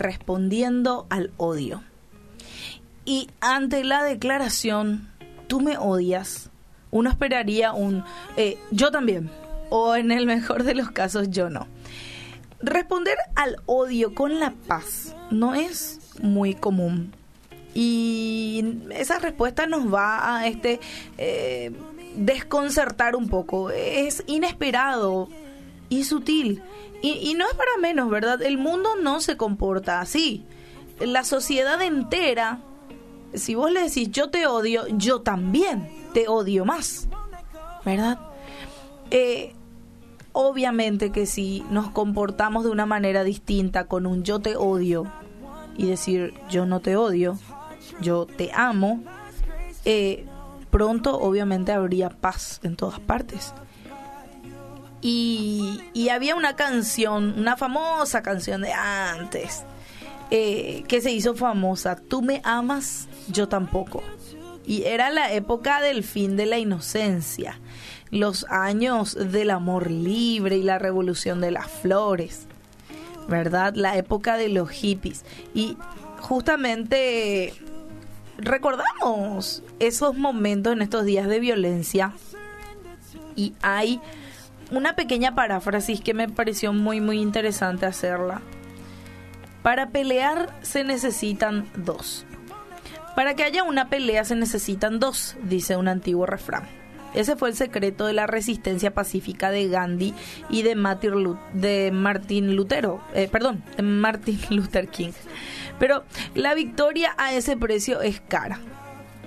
respondiendo al odio. Y ante la declaración, tú me odias, uno esperaría un eh, yo también, o en el mejor de los casos yo no. Responder al odio con la paz no es muy común. Y esa respuesta nos va a este eh, desconcertar un poco. Es inesperado y sutil. Y, y no es para menos, ¿verdad? El mundo no se comporta así. La sociedad entera, si vos le decís yo te odio, yo también te odio más. ¿Verdad? Eh, obviamente que si nos comportamos de una manera distinta con un yo te odio y decir yo no te odio, yo te amo, eh, pronto obviamente habría paz en todas partes. Y, había una canción, una famosa canción de antes, eh, que se hizo famosa, Tú me amas, yo tampoco. Y era la época del fin de la inocencia los años del amor libre y la revolución de las flores, ¿verdad? La época de los hippies. Y justamente recordamos esos momentos en estos días de violencia y hay una pequeña paráfrasis que me pareció muy muy interesante hacerla. Para pelear se necesitan dos. Para que haya una pelea se necesitan dos, dice un antiguo refrán. Ese fue el secreto de la resistencia pacífica de Gandhi y de Martin, Lutero, eh, perdón, de Martin Luther King. Pero la victoria a ese precio es cara.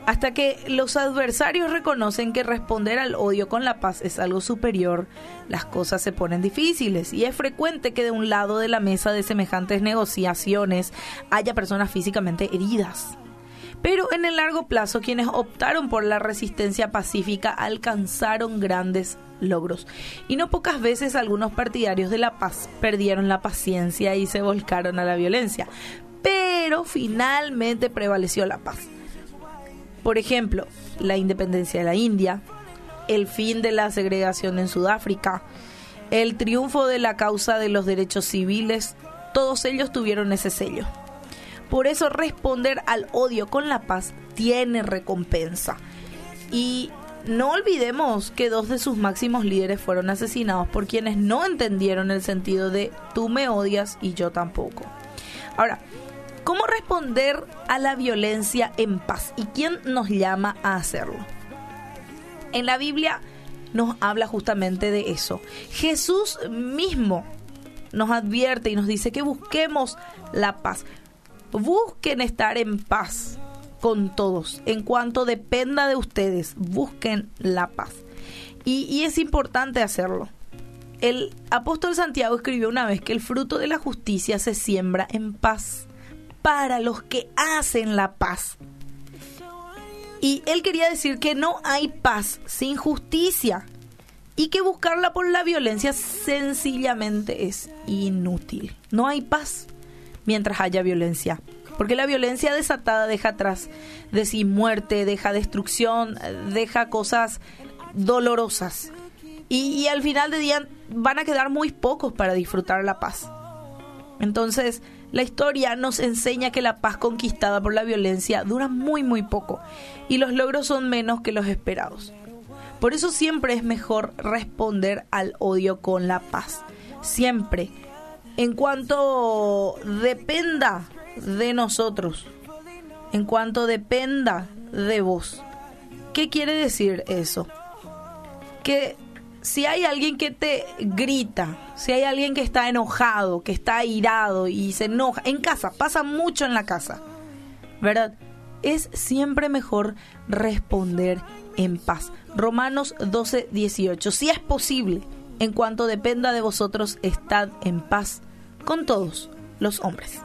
Hasta que los adversarios reconocen que responder al odio con la paz es algo superior, las cosas se ponen difíciles y es frecuente que de un lado de la mesa de semejantes negociaciones haya personas físicamente heridas. Pero en el largo plazo quienes optaron por la resistencia pacífica alcanzaron grandes logros. Y no pocas veces algunos partidarios de la paz perdieron la paciencia y se volcaron a la violencia. Pero finalmente prevaleció la paz. Por ejemplo, la independencia de la India, el fin de la segregación en Sudáfrica, el triunfo de la causa de los derechos civiles, todos ellos tuvieron ese sello. Por eso responder al odio con la paz tiene recompensa. Y no olvidemos que dos de sus máximos líderes fueron asesinados por quienes no entendieron el sentido de tú me odias y yo tampoco. Ahora, ¿cómo responder a la violencia en paz? ¿Y quién nos llama a hacerlo? En la Biblia nos habla justamente de eso. Jesús mismo nos advierte y nos dice que busquemos la paz busquen estar en paz con todos. En cuanto dependa de ustedes, busquen la paz. Y, es importante hacerlo. El apóstol Santiago escribió una vez que el fruto de la justicia se siembra en paz para los que hacen la paz. Y él quería decir que no hay paz sin justicia y que buscarla por la violencia sencillamente es inútil. No hay paz mientras haya violencia. Porque la violencia desatada deja atrás de sí muerte, deja destrucción, deja cosas dolorosas. Y, al final de día van a quedar muy pocos para disfrutar la paz. Entonces, la historia nos enseña que la paz conquistada por la violencia dura muy, muy poco. Y los logros son menos que los esperados. Por eso siempre es mejor responder al odio con la paz. Siempre en cuanto dependa de nosotros, en cuanto dependa de vos. ¿Qué quiere decir eso? Que si hay alguien que te grita, si hay alguien que está enojado, que está airado y se enoja, en casa, pasa mucho en la casa, ¿verdad? Es siempre mejor responder en paz. Romanos 12, 18. Si es posible, en cuanto dependa de vosotros, estad en paz con todos los hombres.